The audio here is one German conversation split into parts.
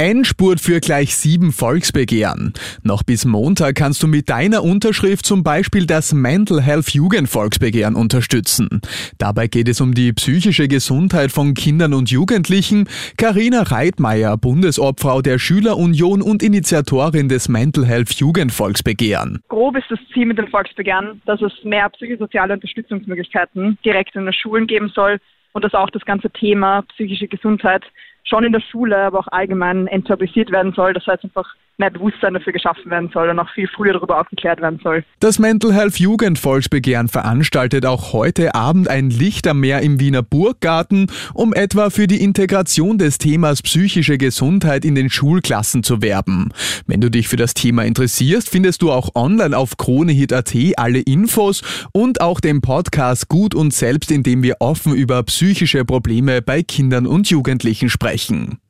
Endspurt für gleich sieben Volksbegehren. Noch bis Montag kannst du mit deiner Unterschrift zum Beispiel das Mental Health Jugendvolksbegehren unterstützen. Dabei geht es um die psychische Gesundheit von Kindern und Jugendlichen. Karina Reitmeier, Bundesobfrau der Schülerunion und Initiatorin des Mental Health Jugendvolksbegehren. Grob ist das Ziel mit dem Volksbegehren, dass es mehr psychosoziale Unterstützungsmöglichkeiten direkt in den Schulen geben soll und dass auch das ganze Thema psychische Gesundheit schon in der Schule, aber auch allgemein enttabuisiert werden soll. Das heißt einfach mehr Bewusstsein dafür geschaffen werden soll und auch viel früher darüber aufgeklärt werden soll. Das Mental Health Jugendvolksbegehren veranstaltet auch heute Abend ein Lichtermeer im Wiener Burggarten, um etwa für die Integration des Themas psychische Gesundheit in den Schulklassen zu werben. Wenn du dich für das Thema interessierst, findest du auch online auf kronehit.at alle Infos und auch den Podcast Gut und Selbst, in dem wir offen über psychische Probleme bei Kindern und Jugendlichen sprechen erreichen.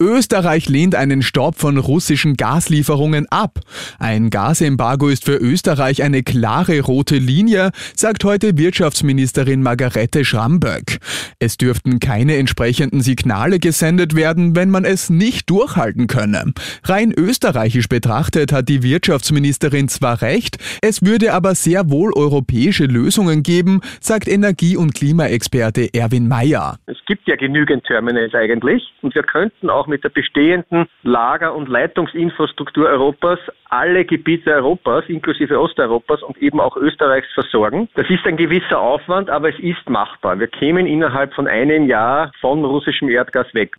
Österreich lehnt einen Stopp von russischen Gaslieferungen ab. Ein Gasembargo ist für Österreich eine klare rote Linie, sagt heute Wirtschaftsministerin Margarete Schramböck. Es dürften keine entsprechenden Signale gesendet werden, wenn man es nicht durchhalten könne. Rein österreichisch betrachtet hat die Wirtschaftsministerin zwar recht, es würde aber sehr wohl europäische Lösungen geben, sagt Energie- und Klimaexperte Erwin Mayer. Es gibt ja genügend Terminals eigentlich und wir könnten auch mit der bestehenden Lager- und Leitungsinfrastruktur Europas alle Gebiete Europas, inklusive Osteuropas und eben auch Österreichs versorgen. Das ist ein gewisser Aufwand, aber es ist machbar. Wir kämen innerhalb von einem Jahr von russischem Erdgas weg.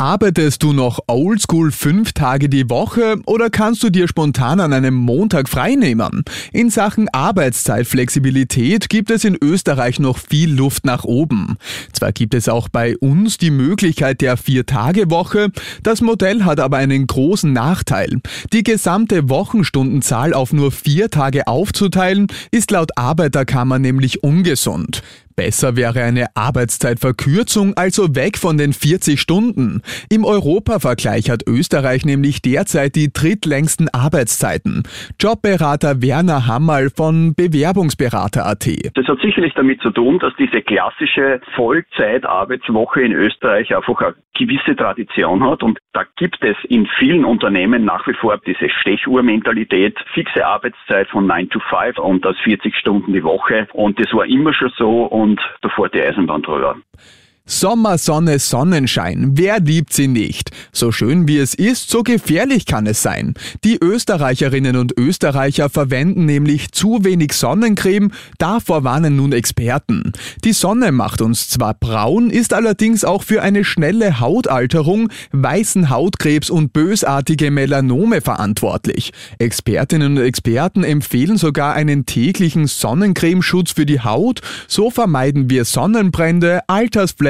Arbeitest du noch oldschool fünf Tage die Woche oder kannst du dir spontan an einem Montag freinehmen? In Sachen Arbeitszeitflexibilität gibt es in Österreich noch viel Luft nach oben. Zwar gibt es auch bei uns die Möglichkeit der Vier-Tage-Woche, das Modell hat aber einen großen Nachteil. Die gesamte Wochenstundenzahl auf nur vier Tage aufzuteilen, ist laut Arbeiterkammer nämlich ungesund. Besser wäre eine Arbeitszeitverkürzung, also weg von den 40 Stunden. Im Europavergleich hat Österreich nämlich derzeit die drittlängsten Arbeitszeiten. Jobberater Werner Hammerl von Bewerbungsberater.at. Das hat sicherlich damit zu tun, dass diese klassische Vollzeitarbeitswoche in Österreich einfach eine gewisse Tradition hat und da gibt es in vielen Unternehmen nach wie vor diese Stechuhrmentalität, fixe Arbeitszeit von 9 to 5 und das 40 Stunden die Woche und das war immer schon so und und davor die Eisenbahn drüber. Sommersonne, Sonnenschein, wer liebt sie nicht? So schön wie es ist, so gefährlich kann es sein. Die Österreicherinnen und Österreicher verwenden nämlich zu wenig Sonnencreme, davor warnen nun Experten. Die Sonne macht uns zwar braun, ist allerdings auch für eine schnelle Hautalterung, weißen Hautkrebs und bösartige Melanome verantwortlich. Expertinnen und Experten empfehlen sogar einen täglichen Sonnencremeschutz für die Haut, so vermeiden wir Sonnenbrände, Altersflecken,